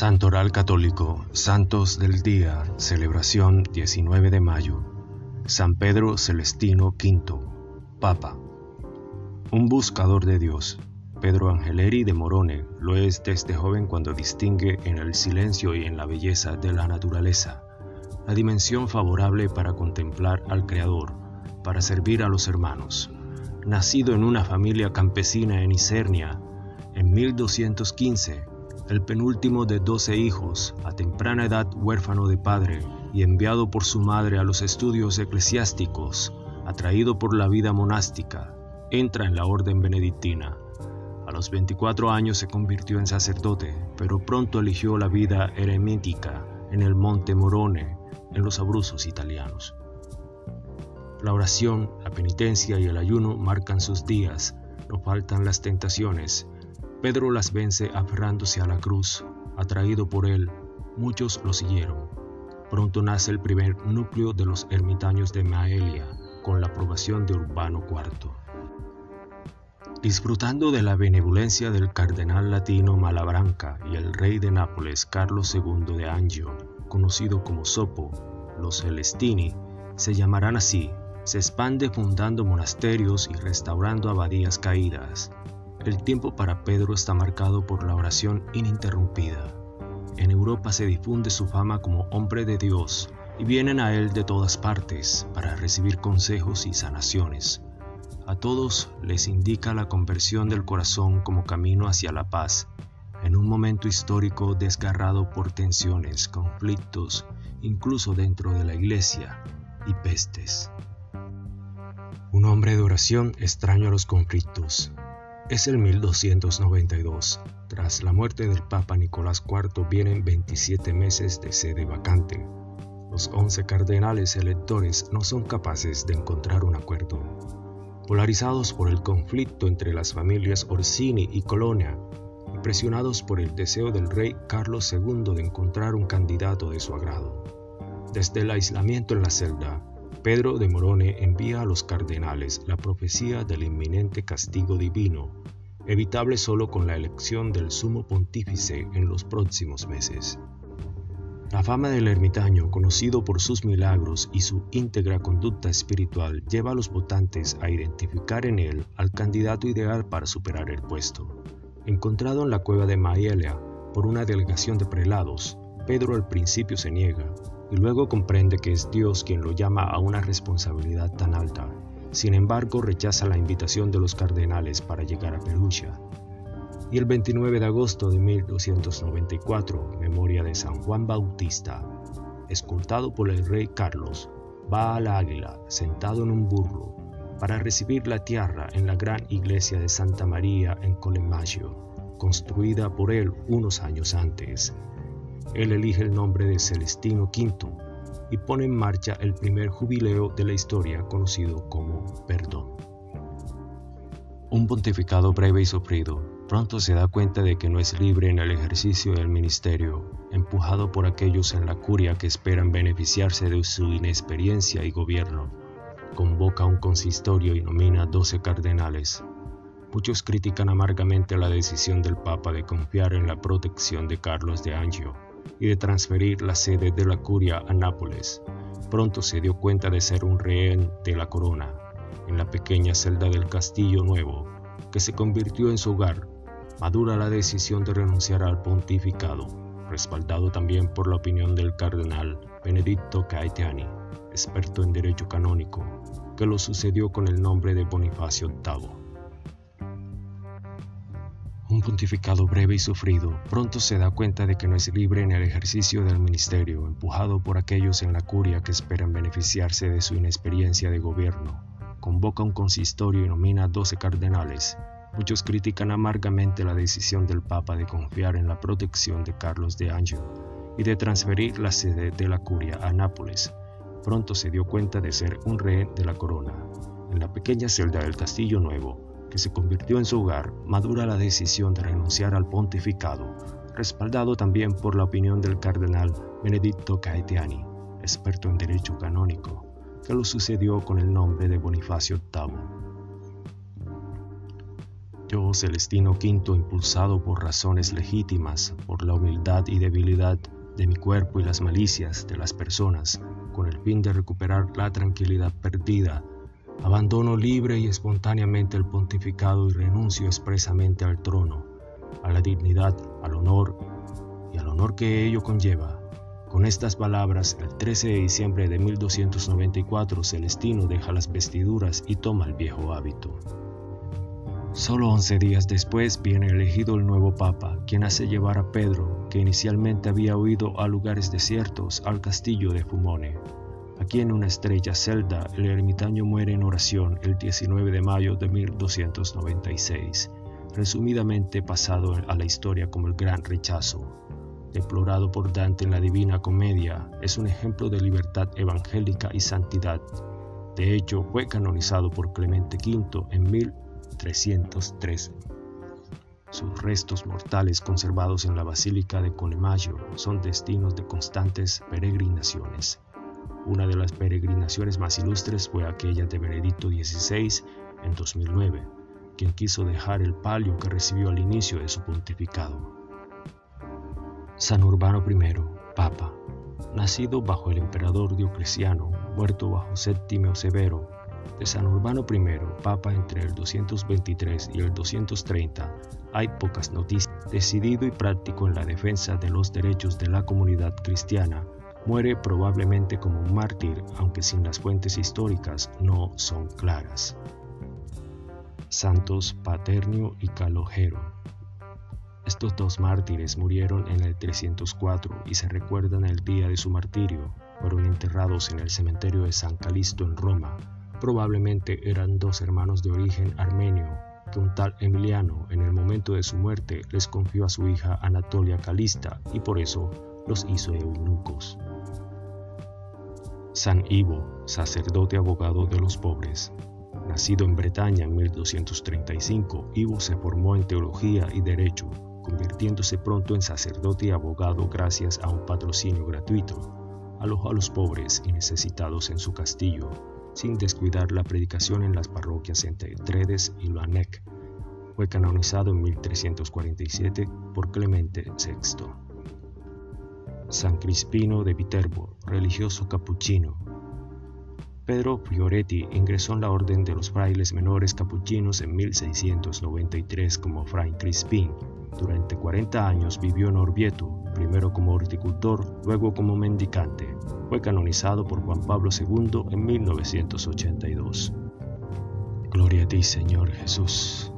Santoral Católico, Santos del Día, celebración 19 de mayo. San Pedro Celestino V, Papa. Un buscador de Dios. Pedro Angeleri de Morone lo es desde joven cuando distingue en el silencio y en la belleza de la naturaleza la dimensión favorable para contemplar al Creador, para servir a los hermanos. Nacido en una familia campesina en Isernia, en 1215, el penúltimo de doce hijos, a temprana edad huérfano de padre y enviado por su madre a los estudios eclesiásticos, atraído por la vida monástica, entra en la orden benedictina. A los 24 años se convirtió en sacerdote, pero pronto eligió la vida eremítica en el Monte Morone, en los Abruzos italianos. La oración, la penitencia y el ayuno marcan sus días, no faltan las tentaciones, Pedro las vence aferrándose a la cruz. Atraído por él, muchos lo siguieron. Pronto nace el primer núcleo de los ermitaños de Maelia, con la aprobación de Urbano IV. Disfrutando de la benevolencia del cardenal latino Malabranca y el rey de Nápoles Carlos II de Angio, conocido como Sopo, los Celestini se llamarán así, se expande fundando monasterios y restaurando abadías caídas. El tiempo para Pedro está marcado por la oración ininterrumpida. En Europa se difunde su fama como hombre de Dios y vienen a él de todas partes para recibir consejos y sanaciones. A todos les indica la conversión del corazón como camino hacia la paz, en un momento histórico desgarrado por tensiones, conflictos, incluso dentro de la iglesia, y pestes. Un hombre de oración extraño a los conflictos, es el 1292. Tras la muerte del Papa Nicolás IV vienen 27 meses de sede vacante. Los 11 cardenales electores no son capaces de encontrar un acuerdo. Polarizados por el conflicto entre las familias Orsini y Colonia, impresionados por el deseo del rey Carlos II de encontrar un candidato de su agrado. Desde el aislamiento en la celda, Pedro de Morone envía a los cardenales la profecía del inminente castigo divino, evitable solo con la elección del sumo pontífice en los próximos meses. La fama del ermitaño, conocido por sus milagros y su íntegra conducta espiritual, lleva a los votantes a identificar en él al candidato ideal para superar el puesto. Encontrado en la cueva de Maelia por una delegación de prelados, Pedro al principio se niega, y luego comprende que es Dios quien lo llama a una responsabilidad tan alta. Sin embargo, rechaza la invitación de los cardenales para llegar a Perugia. Y el 29 de agosto de 1294, memoria de San Juan Bautista, escoltado por el rey Carlos, va al águila sentado en un burro para recibir la tierra en la gran iglesia de Santa María en Colemaggio, construida por él unos años antes. Él elige el nombre de Celestino V y pone en marcha el primer jubileo de la historia conocido como Perdón. Un pontificado breve y sufrido, pronto se da cuenta de que no es libre en el ejercicio del ministerio, empujado por aquellos en la curia que esperan beneficiarse de su inexperiencia y gobierno. Convoca un consistorio y nomina 12 cardenales. Muchos critican amargamente la decisión del Papa de confiar en la protección de Carlos de Angio, y de transferir la sede de la curia a Nápoles. Pronto se dio cuenta de ser un rehén de la corona, en la pequeña celda del Castillo Nuevo, que se convirtió en su hogar. Madura la decisión de renunciar al pontificado, respaldado también por la opinión del cardenal Benedicto Caetani, experto en derecho canónico, que lo sucedió con el nombre de Bonifacio VIII. Un pontificado breve y sufrido pronto se da cuenta de que no es libre en el ejercicio del ministerio, empujado por aquellos en la curia que esperan beneficiarse de su inexperiencia de gobierno. Convoca un consistorio y nomina a 12 cardenales. Muchos critican amargamente la decisión del Papa de confiar en la protección de Carlos de Angio y de transferir la sede de la curia a Nápoles. Pronto se dio cuenta de ser un rehén de la corona. En la pequeña celda del Castillo Nuevo, que se convirtió en su hogar, madura la decisión de renunciar al pontificado, respaldado también por la opinión del cardenal Benedicto Caetani, experto en derecho canónico, que lo sucedió con el nombre de Bonifacio VIII. Yo, Celestino V, impulsado por razones legítimas, por la humildad y debilidad de mi cuerpo y las malicias de las personas, con el fin de recuperar la tranquilidad perdida, abandono libre y espontáneamente el pontificado y renuncio expresamente al trono, a la dignidad, al honor y al honor que ello conlleva. Con estas palabras, el 13 de diciembre de 1294, Celestino deja las vestiduras y toma el viejo hábito. Solo once días después viene elegido el nuevo Papa, quien hace llevar a Pedro, que inicialmente había huido a lugares desiertos, al castillo de Fumone. Aquí en una estrella celda, el ermitaño muere en oración el 19 de mayo de 1296, resumidamente pasado a la historia como el gran rechazo. Deplorado por Dante en la Divina Comedia, es un ejemplo de libertad evangélica y santidad. De hecho, fue canonizado por Clemente V en 1000 313. Sus restos mortales conservados en la Basílica de Colemayo son destinos de constantes peregrinaciones. Una de las peregrinaciones más ilustres fue aquella de Benedicto XVI en 2009, quien quiso dejar el palio que recibió al inicio de su pontificado. San Urbano I, Papa, nacido bajo el emperador Diocleciano, muerto bajo Séptimo Severo de San Urbano I, Papa entre el 223 y el 230, hay pocas noticias. Decidido y práctico en la defensa de los derechos de la comunidad cristiana, muere probablemente como un mártir, aunque sin las fuentes históricas no son claras. Santos Paternio y Calogero. Estos dos mártires murieron en el 304 y se recuerdan el día de su martirio. Fueron enterrados en el cementerio de San Calisto en Roma, Probablemente eran dos hermanos de origen armenio que un tal Emiliano en el momento de su muerte les confió a su hija Anatolia Calista y por eso los hizo eunucos. San Ivo, sacerdote abogado de los pobres. Nacido en Bretaña en 1235, Ivo se formó en teología y derecho, convirtiéndose pronto en sacerdote y abogado gracias a un patrocinio gratuito. Alojó a los pobres y necesitados en su castillo sin descuidar la predicación en las parroquias entre Tredes y Loanec. Fue canonizado en 1347 por Clemente VI. San Crispino de Viterbo, religioso capuchino. Pedro Fioretti ingresó en la orden de los frailes menores capuchinos en 1693 como Fray Crispín. Durante 40 años vivió en Orvieto, primero como horticultor, luego como mendicante. Fue canonizado por Juan Pablo II en 1982. Gloria a ti, Señor Jesús.